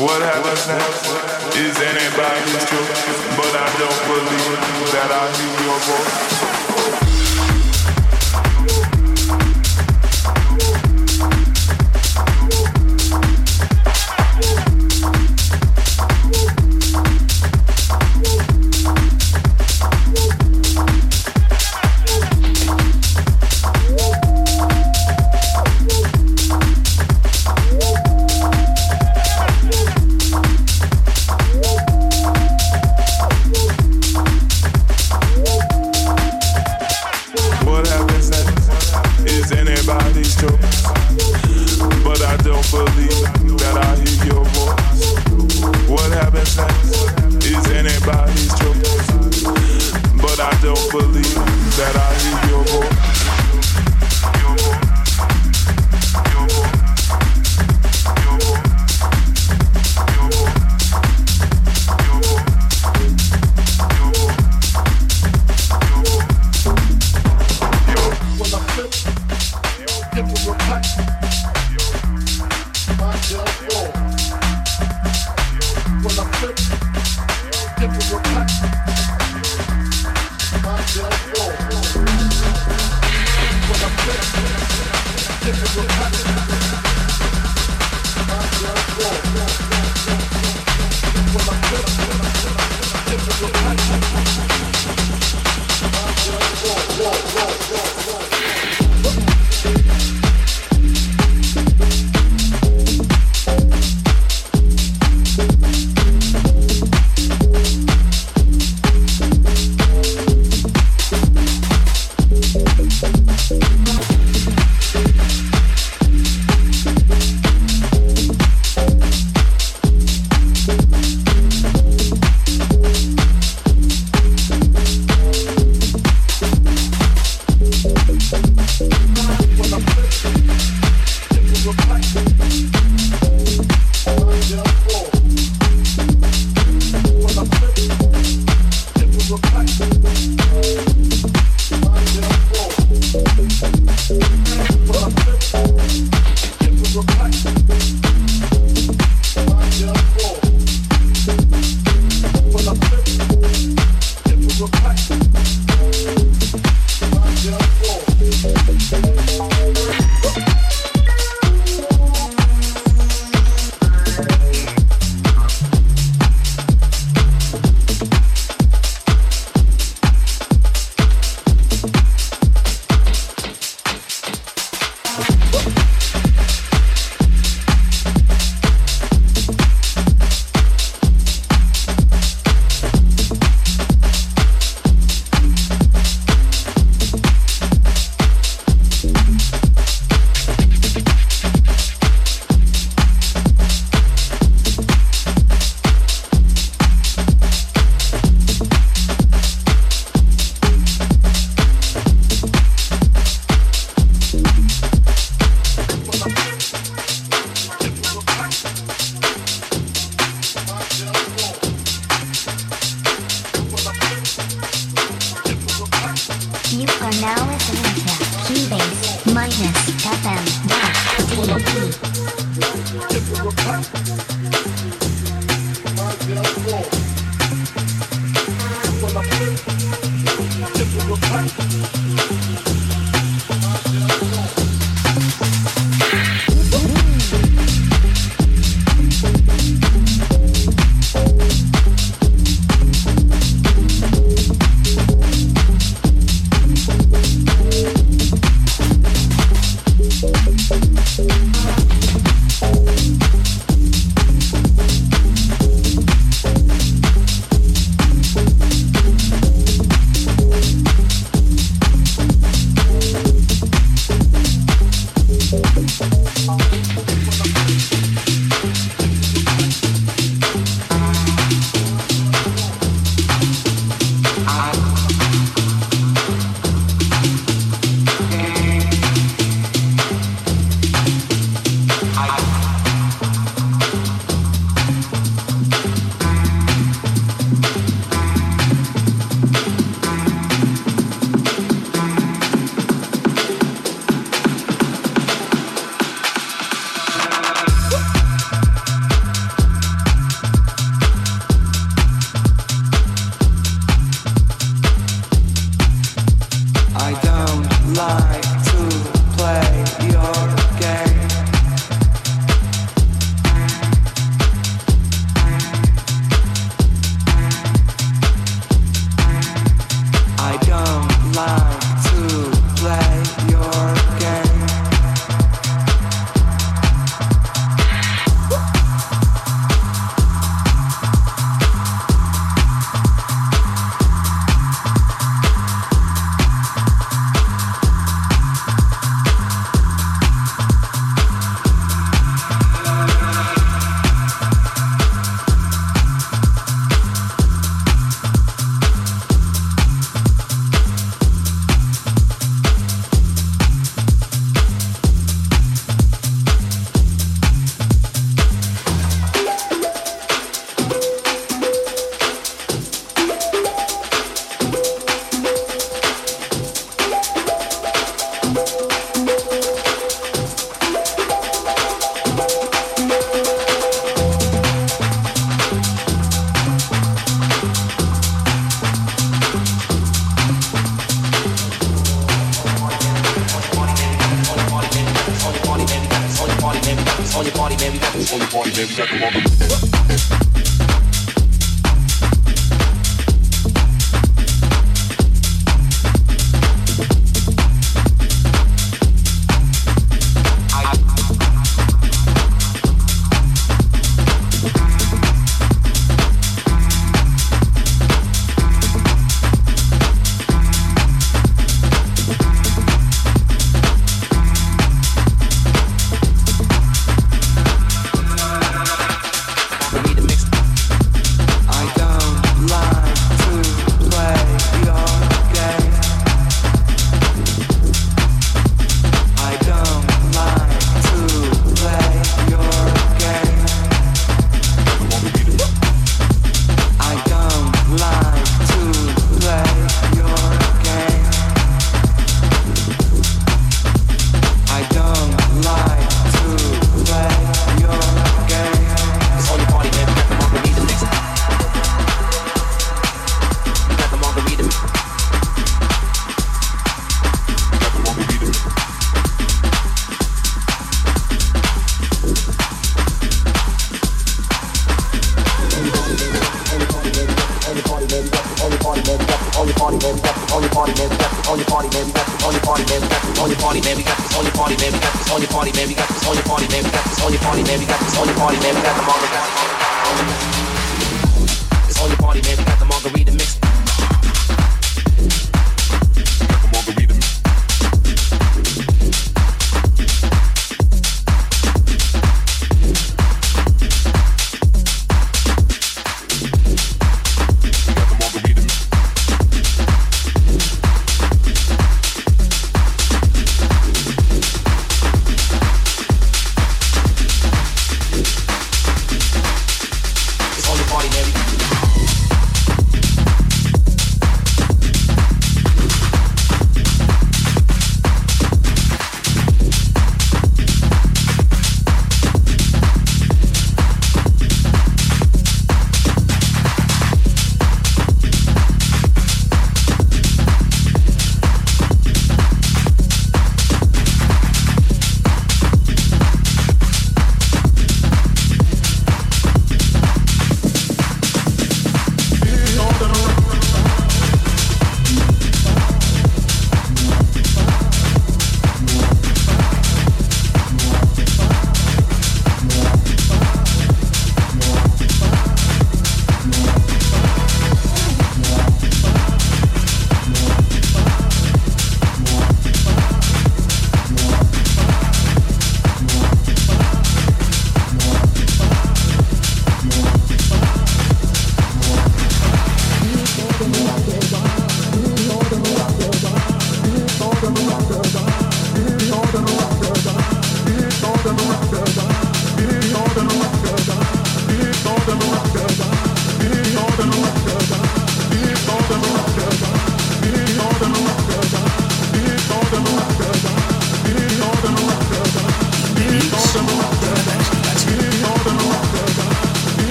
What happens next is anybody's choice. But I don't believe that I hear your voice.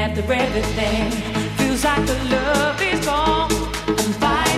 After everything, feels like the love is gone. I'm fighting.